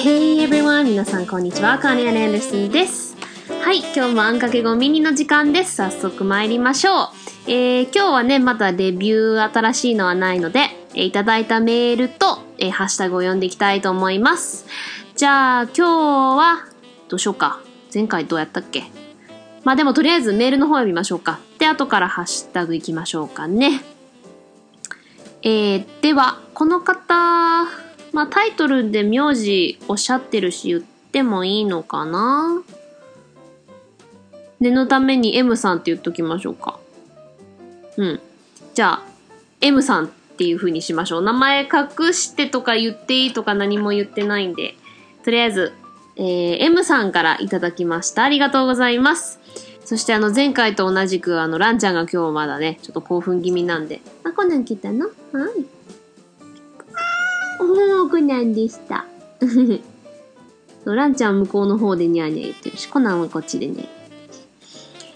Hey everyone! 皆さんこんにちは。カーネア・アンダーソンです。はい、今日もあんかけごミニの時間です。早速参りましょう。えー、今日はね、まだレビュー新しいのはないので、えーいただいたメールと、えーハッシュタグを読んでいきたいと思います。じゃあ、今日は、どうしようか。前回どうやったっけ？まあでもとりあえずメールの方読みましょうか。で、後からハッシュタグいきましょうかね。えー、では、この方、まあタイトルで名字おっしゃってるし言ってもいいのかな？念のために M さんって言っときましょうか。うん。じゃあ、M さんっていう風にしましょう。名前隠してとか言っていいとか何も言ってないんで、とりあえず、えー M さんからいただきました。ありがとうございます。そしてあの前回と同じくあのランちゃんが今日まだね、ちょっと興奮気味なんで。あ、コナン来たの？はい。おー、コナンでした。そうランちゃん向こうの方でニャーニャー言ってるし、コナンはこっちでね。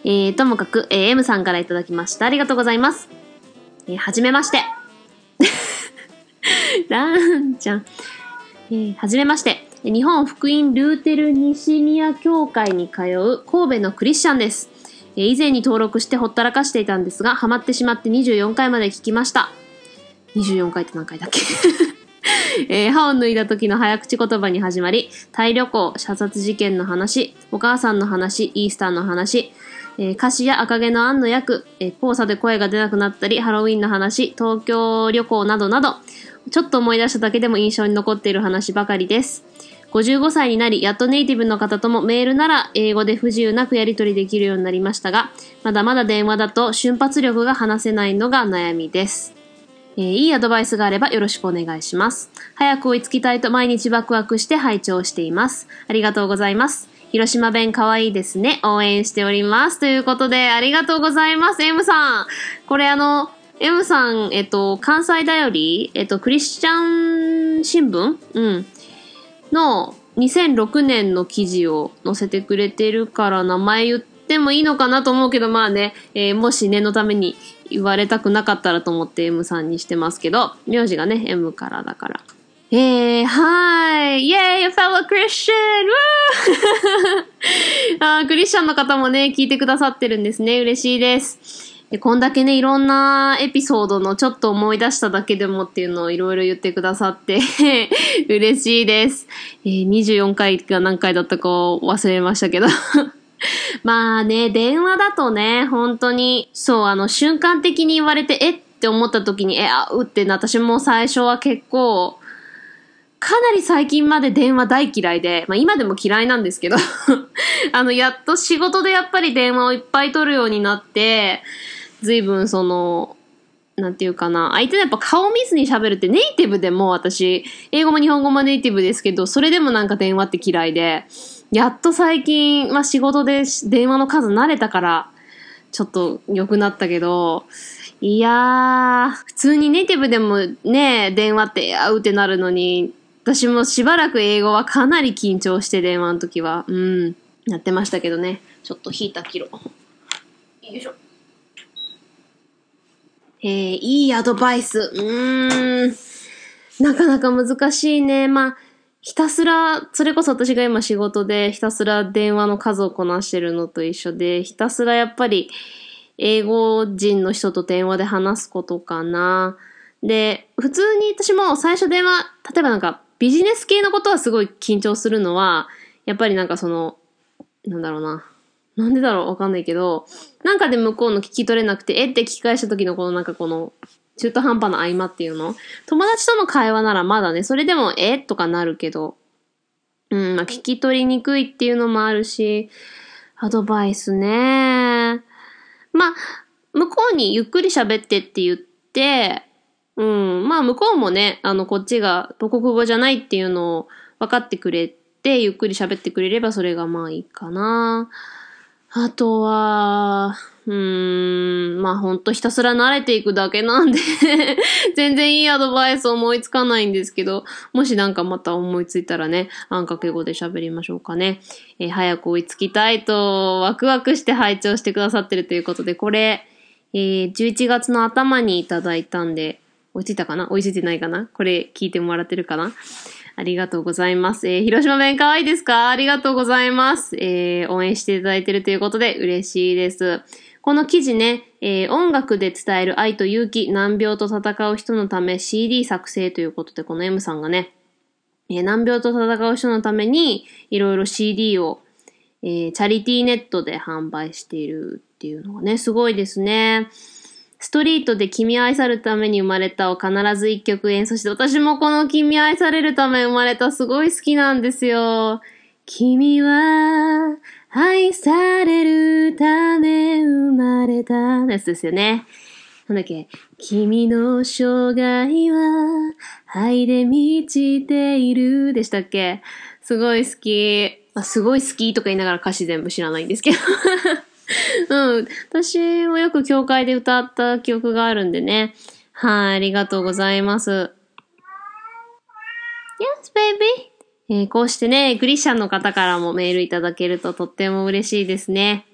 えー、ともかく、えー M さんからいただきました。ありがとうございます。えーはじめまして。ランちゃん。えーはじめまして。日本福音ルーテル西宮教会に通う神戸のクリスチャンです。えー以前に登録してほったらかしていたんですが、ハマってしまって24回まで聞きました。24回って何回だっけ？えー歯を脱いだ時の早口言葉に始まり、タイ旅行、射殺事件の話、お母さんの話、イースターの話、えー歌詞や赤毛のアンの役、えー黄砂で声が出なくなったり、ハロウィンの話、東京旅行などなど、ちょっと思い出しただけでも印象に残っている話ばかりです。55歳になり、やっとネイティブの方ともメールなら英語で不自由なくやり取りできるようになりましたが、まだまだ電話だと瞬発力が話せないのが悩みです。えーいいアドバイスがあればよろしくお願いします。早く追いつきたいと毎日ワクワクして拝聴しています。ありがとうございます。広島弁かわいいですね。応援しております。ということで、ありがとうございます。M さん。これあの、M さん、えっと、関西だより、えっと、クリスチャン新聞？うん。の2006年の記事を載せてくれてるから名前言ってもいいのかなと思うけど、まあね、えーもし念のために言われたくなかったらと思って M さんにしてますけど、名字がね、M からだから。えー、はい。イェーイ、fellow Christian! あクリスチャンの方もね、聞いてくださってるんですね。嬉しいです。でこんだけね、いろんなエピソードのちょっと思い出しただけでもっていうのをいろいろ言ってくださって、嬉しいです。えー24回が何回だったか忘れましたけど。まあね、電話だとね、本当に、そう、あの、瞬間的に言われて、えっ？て思った時に、え、あ、うってな、私も最初は結構、かなり最近まで電話大嫌いで、まあ今でも嫌いなんですけど、あの、やっと仕事でやっぱり電話をいっぱい取るようになって、随分その、なんていうかな、相手のやっぱ顔見ずに喋るってネイティブでも私、英語も日本語もネイティブですけど、それでもなんか電話って嫌いで、やっと最近、まあ仕事で電話の数慣れたから、ちょっと良くなったけど、いやー、普通にネイティブでもね、電話って会うってなるのに、私もしばらく英語はかなり緊張して電話の時は、うん、やってましたけどね。ちょっと引いたキロ。よいしょ。えー、いいアドバイス。うーん。なかなか難しいね。まあ、ひたすら、それこそ私が今仕事でひたすら電話の数をこなしてるのと一緒で、ひたすらやっぱり英語人の人と電話で話すことかな。で、普通に私も最初電話、例えばなんかビジネス系のことはすごい緊張するのは、やっぱりなんかその、なんだろうな。なんでだろう？わかんないけど、なんかで向こうの聞き取れなくて、えって聞き返した時のこのなんかこの、中途半端な合間っていうの？友達との会話ならまだね、それでもえとかなるけど、うん、まあ聞き取りにくいっていうのもあるし、アドバイスね。まあ、向こうにゆっくり喋ってって言って、うん、まあ向こうもね、あの、こっちが母国語じゃないっていうのを分かってくれて、ゆっくり喋ってくれればそれがまあいいかな。あとは、うーん、まあほんとひたすら慣れていくだけなんで 全然いいアドバイス思いつかないんですけど、もしなんかまた思いついたらね、あんかけ語で喋りましょうかね。えー早く追いつきたいと、ワクワクして拝聴してくださってるということで、これ、えー11月の頭にいただいたんで、追いついたかな？追いついてないかな？これ聞いてもらってるかな？ありがとうございます。えー広島弁可愛いですか？ありがとうございます。えー応援していただいてるということで嬉しいです。この記事ね、えー音楽で伝える愛と勇気、難病と戦う人のため CD 作成ということで、この M さんがね、えー難病と戦う人のために、いろいろ CD を、えーチャリティーネットで販売しているっていうのがね、すごいですね。ストリートで君愛されるために生まれたを必ず一曲演奏して、私もこの君愛されるため生まれたすごい好きなんですよ。君は愛されるため生まれたのやつですよね。なんだっけ？君の生涯は愛で満ちているでしたっけ？すごい好き。あ、すごい好きとか言いながら歌詞全部知らないんですけど。うん。私もよく教会で歌った記憶があるんでね。はい、ありがとうございます。Yes, baby! えーこうしてね、クリスチャンの方からもメールいただけるととっても嬉しいですね。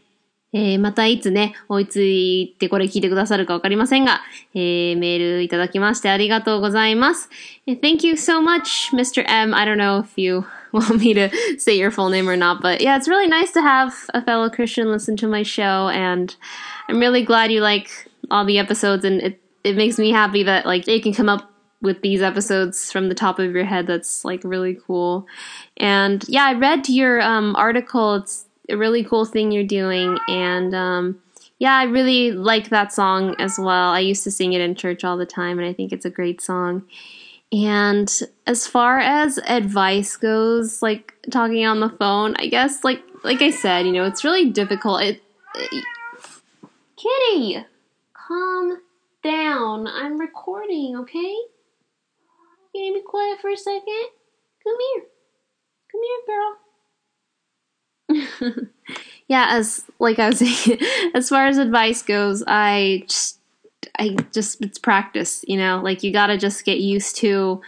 えーまたいつね、追いついてこれ聞いてくださるかわかりませんが、えーメールいただきましてありがとうございます。Thank you so much, Mr. M. I don't know if you want me to say your full name or not, but yeah, it's really nice to have a fellow Christian listen to my show, and I'm really glad you like all the episodes, and it, it makes me happy that like you can come up with these episodes from the top of your head. That's like really cool. And yeah, I read your um, article. It's a really cool thing you're doing. And um, yeah, I really like that song as well. I used to sing it in church all the time, and I think it's a great song. And as far as advice goes, like talking on the phone, I guess like like I said, you know, it's really difficult. It, it Kitty, calm down. I'm recording, okay? Can you to be quiet for a second? Come here. Come here, girl. yeah, as like I was saying, as far as advice goes, I just I just it's practice, you know, like you gotta just get used to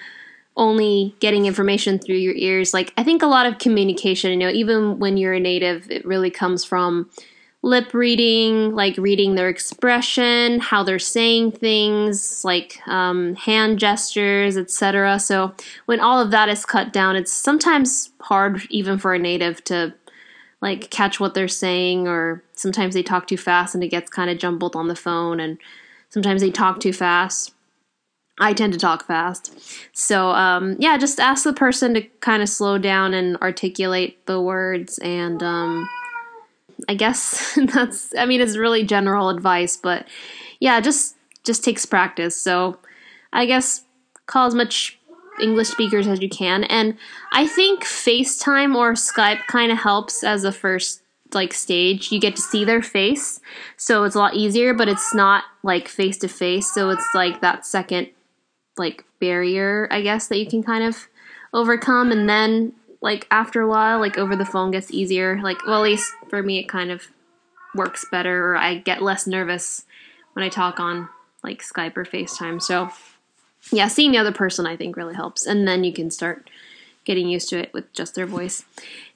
only getting information through your ears. Like I think a lot of communication, you know, even when you're a native, it really comes from lip reading, like reading their expression, how they're saying things, like um, hand gestures, etc. So when all of that is cut down, it's sometimes hard even for a native to like catch what they're saying, or sometimes they talk too fast and it gets kind of jumbled on the phone, and sometimes they talk too fast. I tend to talk fast. So, um, yeah, just ask the person to kind of slow down and articulate the words and, um, I guess that's I mean it's really general advice, but yeah, just just takes practice. So I guess call as much English speakers as you can. And I think FaceTime or Skype kind of helps as a first like stage. You get to see their face. So it's a lot easier, but it's not like face to face. So it's like that second like barrier, I guess, that you can kind of overcome and then like after a while, like over the phone gets easier. Like, well, at least for me, it kind of works better, or I get less nervous when I talk on like Skype or FaceTime. So, yeah, seeing the other person, I think, really helps. And then you can start getting used to it with just their voice.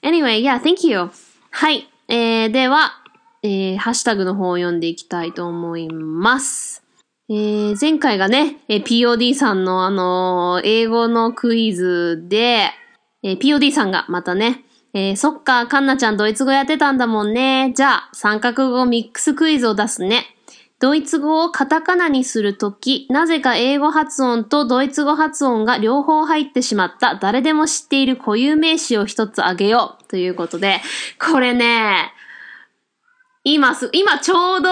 Anyway, yeah, thank you. はい。えー、では、えー、ハッシュタグの方を読んでいきたいと思います。えー、前回がね、えー POD さんのあのー英語のクイズで、えー POD さんがまたね、えーそっか、カンナちゃんドイツ語やってたんだもんね。じゃあ、三角語ミックスクイズを出すね。ドイツ語をカタカナにするとき、なぜか英語発音とドイツ語発音が両方入ってしまった誰でも知っている固有名詞を一つあげよう。ということで、これね、今す、今ちょうど、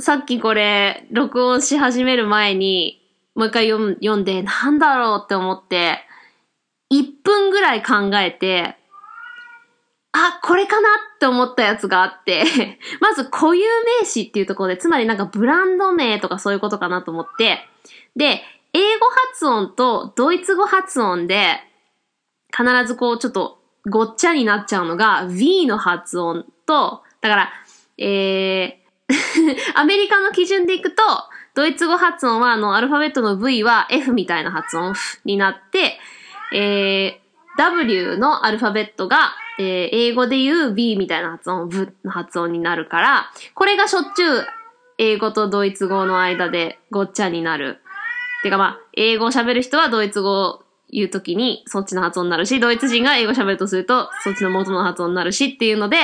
さっきこれ、録音し始める前に、もう一回読んで、なんだろうって思って、1分ぐらい考えて、あ、これかなって思ったやつがあって、まず固有名詞っていうところで、つまりなんかブランド名とかそういうことかなと思って、で、英語発音とドイツ語発音で、必ずこうちょっとごっちゃになっちゃうのが V の発音と、だから、えー、アメリカの基準でいくと、ドイツ語発音はあのアルファベットの V は F みたいな発音になって、えー、W のアルファベットが、えー英語で言う B みたいな発音、V の発音になるから、これがしょっちゅう英語とドイツ語の間でごっちゃになる。てかまあ、英語を喋る人はドイツ語を言うときにそっちの発音になるし、ドイツ人が英語喋るとするとそっちの元の発音になるしっていうので、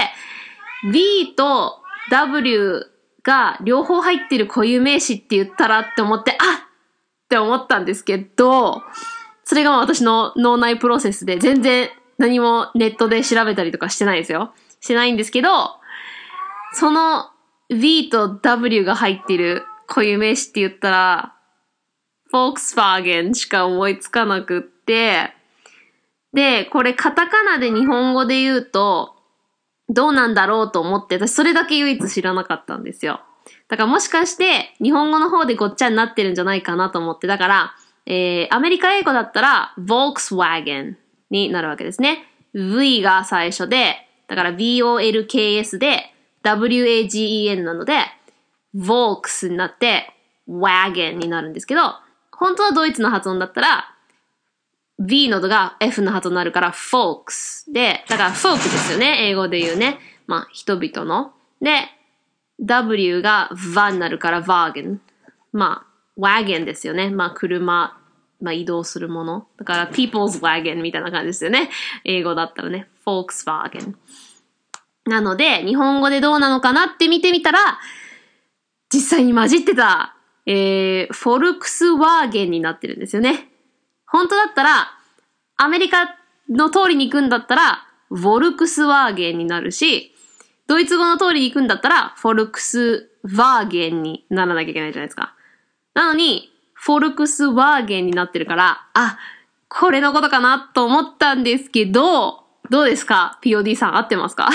V と W が両方入ってる固有名詞って言ったらって思って、あっって思ったんですけど、それが私の脳内プロセスで全然何もネットで調べたりとかしてないですよ。してないんですけど、その V と W が入ってる固有名詞って言ったら、フォークスワーゲンしか思いつかなくって、で、これカタカナで日本語で言うと、どうなんだろうと思って、私それだけ唯一知らなかったんですよ。だからもしかして日本語の方でごっちゃになってるんじゃないかなと思って、だから、えー、アメリカ英語だったら Volkswagen になるわけですね。V が最初で、だから VOLKS で WAGEN なので、Volks になって Wagon になるんですけど、本当はドイツの発音だったら、V の度が F の発音になるから folks で、だから folk ですよね、英語で言うね。まあ、人々の。で、W が va になるから wagon。まあ、wagon ですよね。まあ、車、まあ、移動するもの。だから people's wagon みたいな感じですよね。英語だったらね。Volkswagen。なので、日本語でどうなのかなって見てみたら、実際に混じってた、えー、フォルクスワーゲンになってるんですよね。本当だったら、アメリカの通りに行くんだったら、ヴォルクスワーゲンになるし、ドイツ語の通りに行くんだったら、フォルクスワーゲンにならなきゃいけないじゃないですか。なのに、フォルクスワーゲンになってるから、あ、これのことかなと思ったんですけど、どうですか ?POD さん合ってますか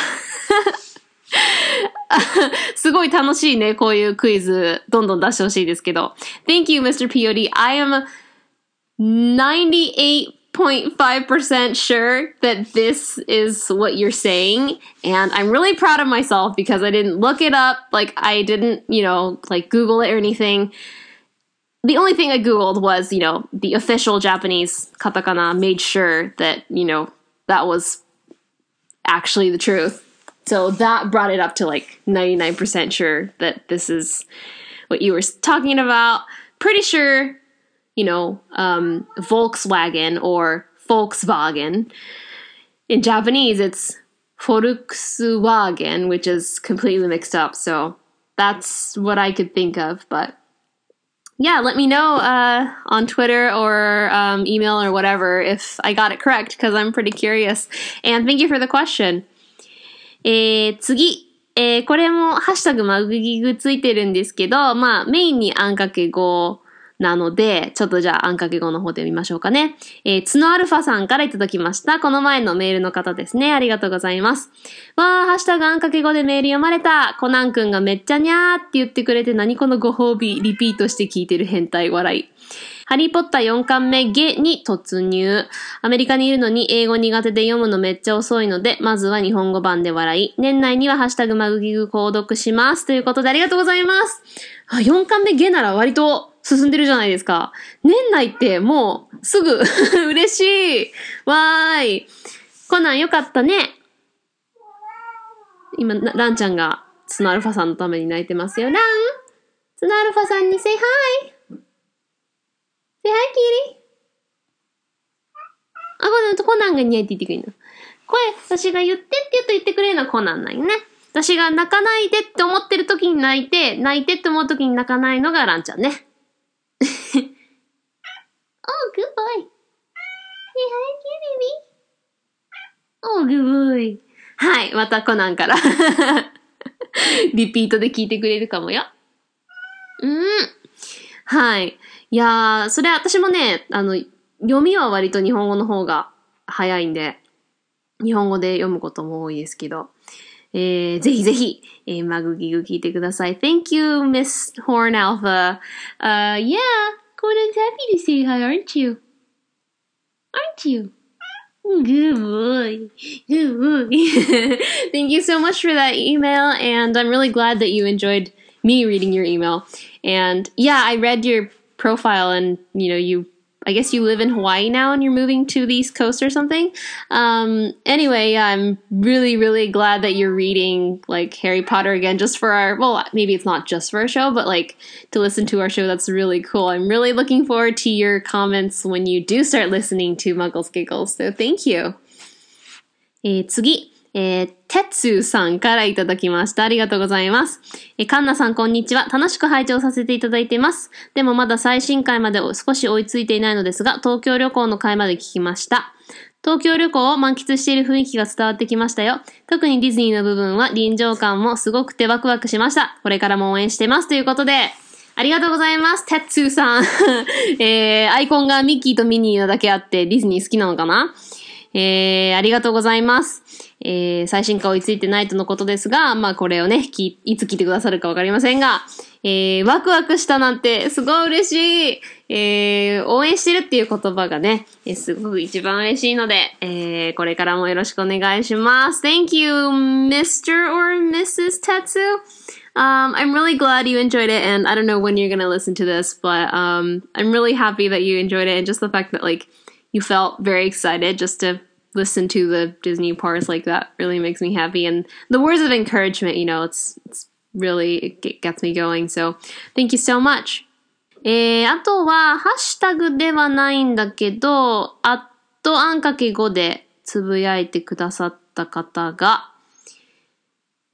すごい楽しいね、こういうクイズ、どんどん出してほしいですけど。Thank you, Mr. POD. I am 98.5% sure that this is what you're saying. And I'm really proud of myself because I didn't look it up. Like, I didn't, you know, like Google it or anything. The only thing I Googled was, you know, the official Japanese katakana made sure that, you know, that was actually the truth. So that brought it up to like 99% sure that this is what you were talking about. Pretty sure, you know, um, Volkswagen or Volkswagen. In Japanese, it's Volkswagen, which is completely mixed up. So that's what I could think of. But yeah, let me know uh, on Twitter or um, email or whatever if I got it correct because I'm pretty curious. And thank you for the question. えー、次。えー、これもハッシュタグマグギグついてるんですけど、まあメインにあんかけ語 なので、ちょっとじゃああんかけ語の方で見ましょうかね。えー、つのアルファさんからいただきました。この前のメールの方ですね。ありがとうございます。わー、ハッシュタグあんかけ語でメール読まれた。コナンくんがめっちゃにゃーって言ってくれて何このご褒美、リピートして聞いてる変態笑い。ハリーポッター4巻目ゲに突入。アメリカにいるのに英語苦手で読むのめっちゃ遅いので、まずは日本語版で笑い。年内にはハッシュタグマグギグ購読します。ということでありがとうございます。あ4巻目ゲなら割と進んでるじゃないですか。年内ってもうすぐ 嬉しい。わーい。コナンよかったね。今、ランちゃんがツノアルファさんのために泣いてますよ。ランツノアルファさんに say hi! Say hi, kitty! あ、コナンが似合いって言ってくれるの。これ、私が言ってって言うと言ってくれるのはコナンなんよね。私が泣かないでって思ってる時に泣いて、泣いてって思う時に泣かないのがランちゃんね。oh, good boy. Say hi, kitty. Oh, good boy. はい、またコナンから リピートで聞いてくれるかもよ。うん。はい。いやー、それ私もね、あの、読みは割と日本語の方が早いんで、日本語で読むことも多いですけど、えー、ぜひぜひ、えー、マグギグ聞いてください。Thank you, Miss Horn Alpha. Uh, yeah, Conan's happy to say hi, aren't you? Aren't you? Good boy. Good boy. Thank you so much for that email, and I'm really glad that you enjoyed me reading your email. And yeah, I read your profile, and you know, you I guess you live in Hawaii now and you're moving to the East Coast or something. Um, anyway, I'm really, really glad that you're reading like Harry Potter again just for our, well, maybe it's not just for our show, but like to listen to our show. That's really cool. I'm really looking forward to your comments when you do start listening to Muggles Giggles. So thank you. えー、次。えー、てつさんからいただきました。ありがとうございます。えー、かんなさんこんにちは。楽しく拝聴させていただいています。でもまだ最新回まで少し追いついていないのですが、東京旅行の回まで聞きました。東京旅行を満喫している雰囲気が伝わってきましたよ。特にディズニーの部分は臨場感もすごくてワクワクしました。これからも応援してます。ということで、ありがとうございます。てつーさん。えー、アイコンがミッキーとミニーなだけあってディズニー好きなのかな？えー、ありがとうございます。えー、最新回追いついてないとのことですが、まあこれをね、き、いつ聞いてくださるかわかりませんが、えー、ワクワクしたなんてすごい嬉しい。えー、応援してるっていう言葉がね、えー、すごく一番嬉しいので、えー、これからもよろしくお願いします。Thank you, Mr. or Mrs. Tetsu. Um, I'm really glad you enjoyed it, and I don't know when you're gonna listen to this, but um, I'm really happy that you enjoyed it, and just the fact that like you felt very excited just to listen to the Disney parts like that really makes me happy. And the words of encouragement, you know, it's, it's really, it gets me going. So thank you so much. えー、あとは、ハッシュタグではないんだけど、アットあんかけ5でつぶやいてくださった方が、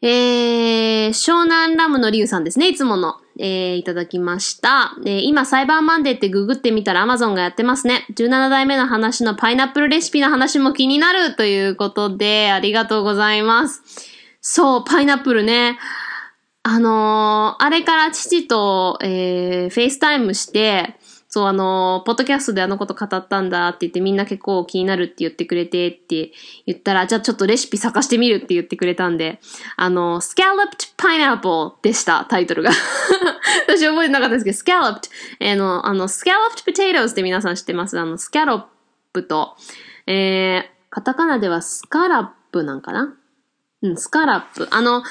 えー、湘南ラムのリュウさんですね、いつもの。えー、いただきました。えー、今、サイバーマンデーってググってみたら Amazon がやってますね。17代目の話のパイナップルレシピの話も気になるということで、ありがとうございます。そう、パイナップルね。あのー、あれから父と、えー、 FaceTime して、そう、あの、ポッドキャストであのこと語ったんだって言ってみんな結構気になるって言ってくれてって言ったら、じゃあちょっとレシピ探してみるって言ってくれたんで、あの、scalloped pineapple でした、タイトルが。私覚えてなかったですけど、scalloped、えー、の、あの、scalloped potatoes って皆さん知ってますあの、スキャロップと、えー、カタカナではスカラップなんかな？うん、スカラップ。あの、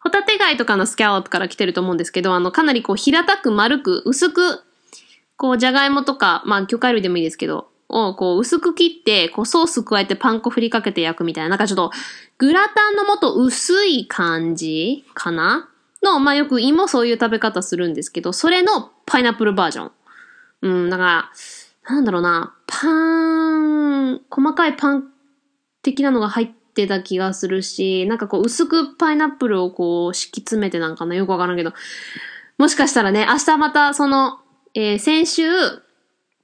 ホタテ貝とかのスキャロップから来てると思うんですけど、あの、かなりこう平たく丸く薄くこう、じゃがいもとか、まあ、魚介類でもいいですけど、をこう、薄く切って、こう、ソース加えてパン粉振りかけて焼くみたいな、なんかちょっと、グラタンのもと薄い感じかな？の、まあ、よく芋そういう食べ方するんですけど、それのパイナップルバージョン。うん、だから、なんだろうな、パン、細かいパン的なのが入ってた気がするし、なんかこう、薄くパイナップルをこう、敷き詰めてなんかな、よくわからんけど、もしかしたらね、明日またその、えー、先週、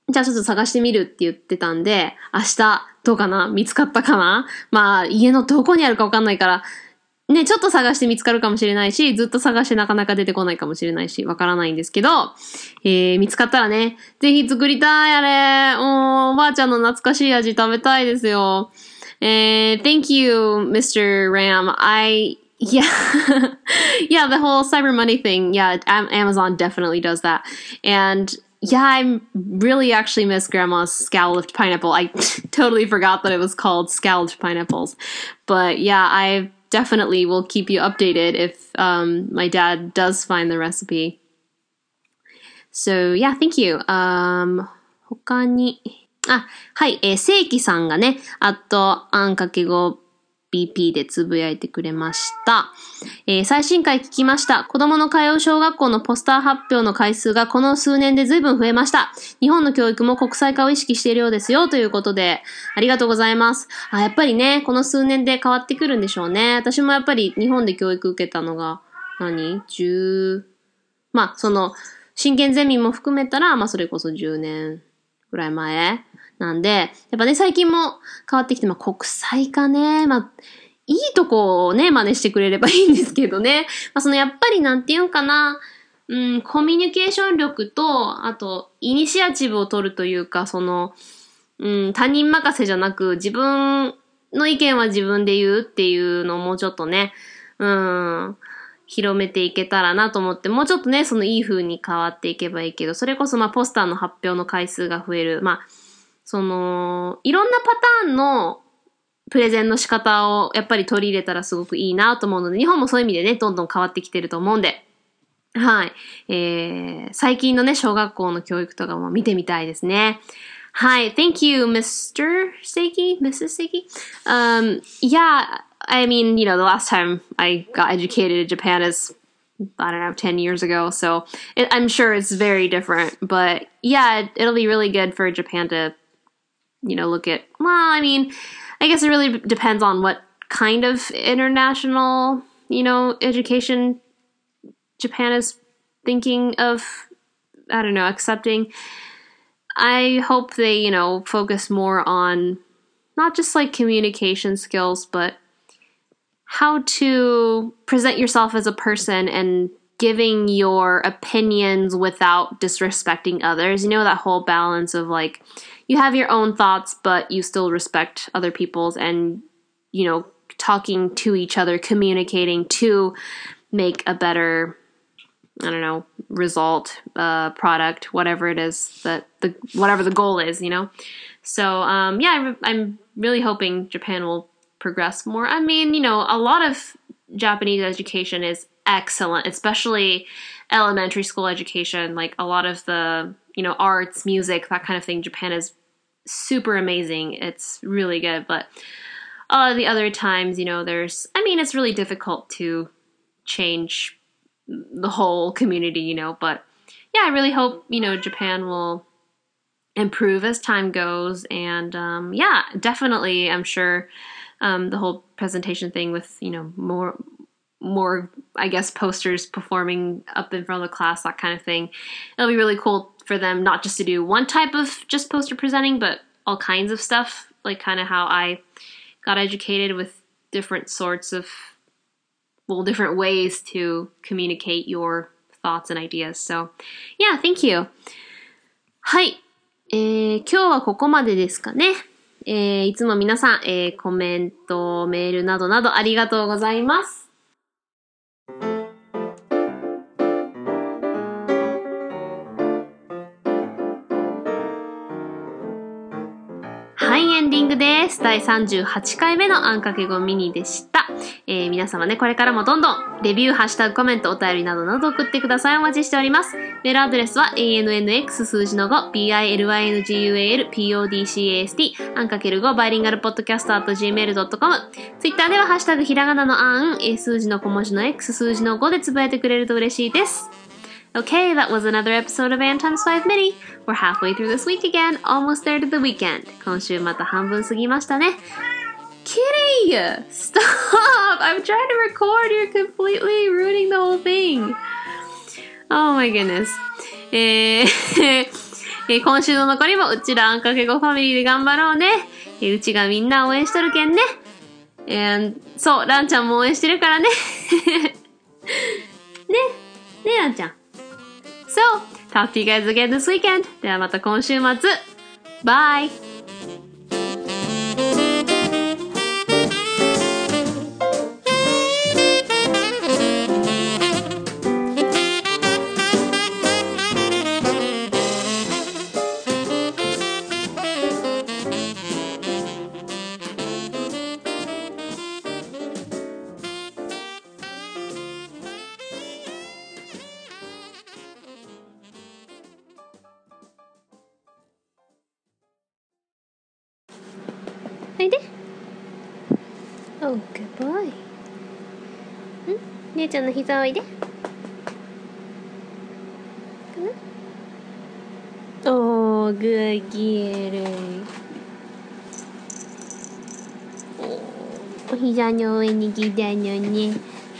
じゃあちょっと探してみるって言ってたんで、明日どうかな？見つかったかな？まあ、家のどこにあるかわかんないから、ね、ちょっと探して見つかるかもしれないし、ずっと探してなかなか出てこないかもしれないし、わからないんですけど、えー、見つかったらね、ぜひ作りたい、あれ。おおばあちゃんの懐かしい味食べたいですよ。えー、thank you, Mr. Ram. I Yeah. yeah, the whole Cyber Monday thing. Yeah, Amazon definitely does that. And yeah, I really actually miss Grandma's scalloped pineapple. I totally forgot that it was called scalloped pineapples. But yeah, I definitely will keep you updated if um, my dad does find the recipe. So yeah, thank you. Um, 他に、あ、はい、えー、正規さんがね、あと、あんかけご PP でつぶやいてくれました。えー、最新回聞きました。子供の通う小学校のポスター発表の回数がこの数年で随分増えました。日本の教育も国際化を意識しているようですよということで、ありがとうございます。あ、やっぱりね、この数年で変わってくるんでしょうね。私もやっぱり日本で教育受けたのが何、10、まあ、その、真剣ゼミも含めたら、まあ、それこそ10年ぐらい前なんで、やっぱね、最近も変わってきて、まあ国際化ね、まあ、いいとこをね、真似してくれればいいんですけどね。まあそのやっぱりなんていうんかな、うん、コミュニケーション力と、あと、イニシアチブを取るというか、その、うん、他人任せじゃなく、自分の意見は自分で言うっていうのをもうちょっとね、うん、広めていけたらなと思って、もうちょっとね、そのいい風に変わっていけばいいけど、それこそまあポスターの発表の回数が増える。まあ、その、いろんなパターンのプレゼンの仕方をやっぱり取り入れたらすごくいいなと思うので、日本もそういう意味でね、どんどん変わってきてると思うんで、はい。えー、最近のね、小学校の教育とかも見てみたいですね。Hi, thank you, Mr. Seiki, Mrs. Seiki. Um, yeah, I mean, you know, the last time I got educated in Japan is I don't know, 10 years ago. So it, I'm sure it's very different. But yeah, it, it'll be really good for Japan to, you know, look at. Well, I mean, I guess it really depends on what kind of international, you know, education Japan is thinking of, I don't know, accepting. I hope they, you know, focus more on not just like communication skills, but how to present yourself as a person and giving your opinions without disrespecting others. You know, that whole balance of like, you have your own thoughts, but you still respect other people's and, you know, talking to each other, communicating to make a better, I don't know, result, uh, product, whatever it is that the, whatever the goal is, you know? So, um, yeah, I'm really hoping Japan will progress more. I mean, you know, a lot of Japanese education is excellent, especially elementary school education. Like a lot of the, you know, arts, music, that kind of thing. Japan is super amazing. It's really good. But a lot of the other times, you know, there's, I mean, it's really difficult to change the whole community, you know, but yeah, I really hope, you know, Japan will improve as time goes. And um, yeah, definitely, I'm sure um, the whole presentation thing with you know more more I guess posters performing up in front of the class that kind of thing. It'll be really cool for them not just to do one type of just poster presenting, but all kinds of stuff like kind of how I got educated with different sorts of well different ways to communicate your thoughts and ideas. So yeah, thank you. はい、えー、今日はここまでですかね。えー、いつも皆さん、えー、コメント、メールなどなどありがとうございます。 第38回目のあんかけごミニでした。えー、皆様ね、これからもどんどん、レビュー、ハッシュタグ、コメント、お便りなどなど送ってください。お待ちしております。メールアドレスは、annx 数字の5、bilyngual.podcast、あんかける5、バイリンガルポッドキャスト .gmail.com。ツイッターでは、ハッシュタグ、ひらがなのあん、数字の小文字の x、数字の5でつぶやいてくれると嬉しいです。Okay, that was another episode of Ann Times 5 Mini. We're halfway through this week again, almost there to the weekend. 今週また半分過ぎましたね。Kitty! Stop! I'm trying to record. You're completely ruining the whole thing. Oh my goodness. えー今週の残りもうちらあんかけごファミリーで頑張ろうね。えーうちがみんな応援しとるけんね。And そう、ランちゃんも応援してるからね。ね。ね、ランちゃん。So, talk to you guys again this weekend. ではまた今週末。Bye! 姉ちゃんの膝おいで。かな？おー、グーギエル。お膝の上に来たのね。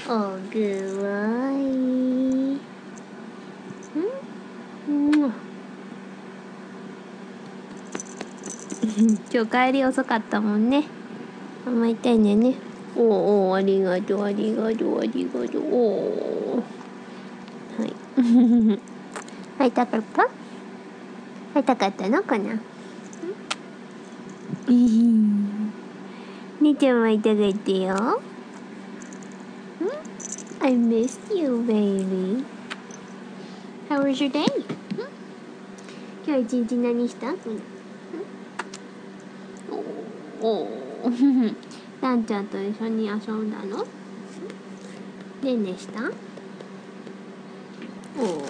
おー、グーワイ。ん今日帰り遅かったもんね。甘いたいねねおおありがとうありがとうありがとうおおはい。会いたかった？会いたかったのかな？姉ちゃんも会いたかったよ。I missed you, baby. How was your day? 今日一日何した？おおランちゃんと一緒に遊んだの？ねんねした？おお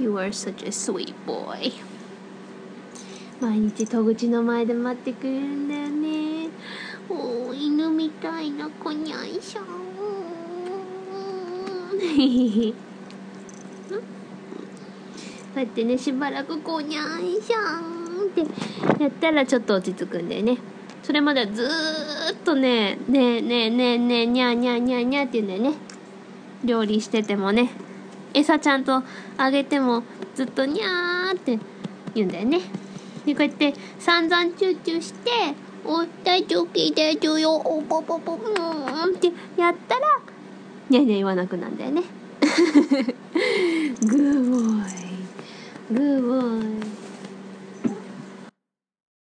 You are such a sweet boy 毎日戸口の前で待ってくれるんだよね。おー犬みたいな子にゃいしょこうやってねしばらくこうにゃいしょーんって。やったらちょっと落ち着くんだよね。それまでずーっとねねえねえねえねえにゃーにゃにゃにゃって言うんだよね。料理しててもね。餌ちゃんとあげてもずっとにゃーって言うんだよね。でこうやって散々チューチューして「お大丈夫大丈夫よ。おぽぽぽうん」ってやったらにゃにゃ言わなくなんだよね。グーボーイ。グーボーイ。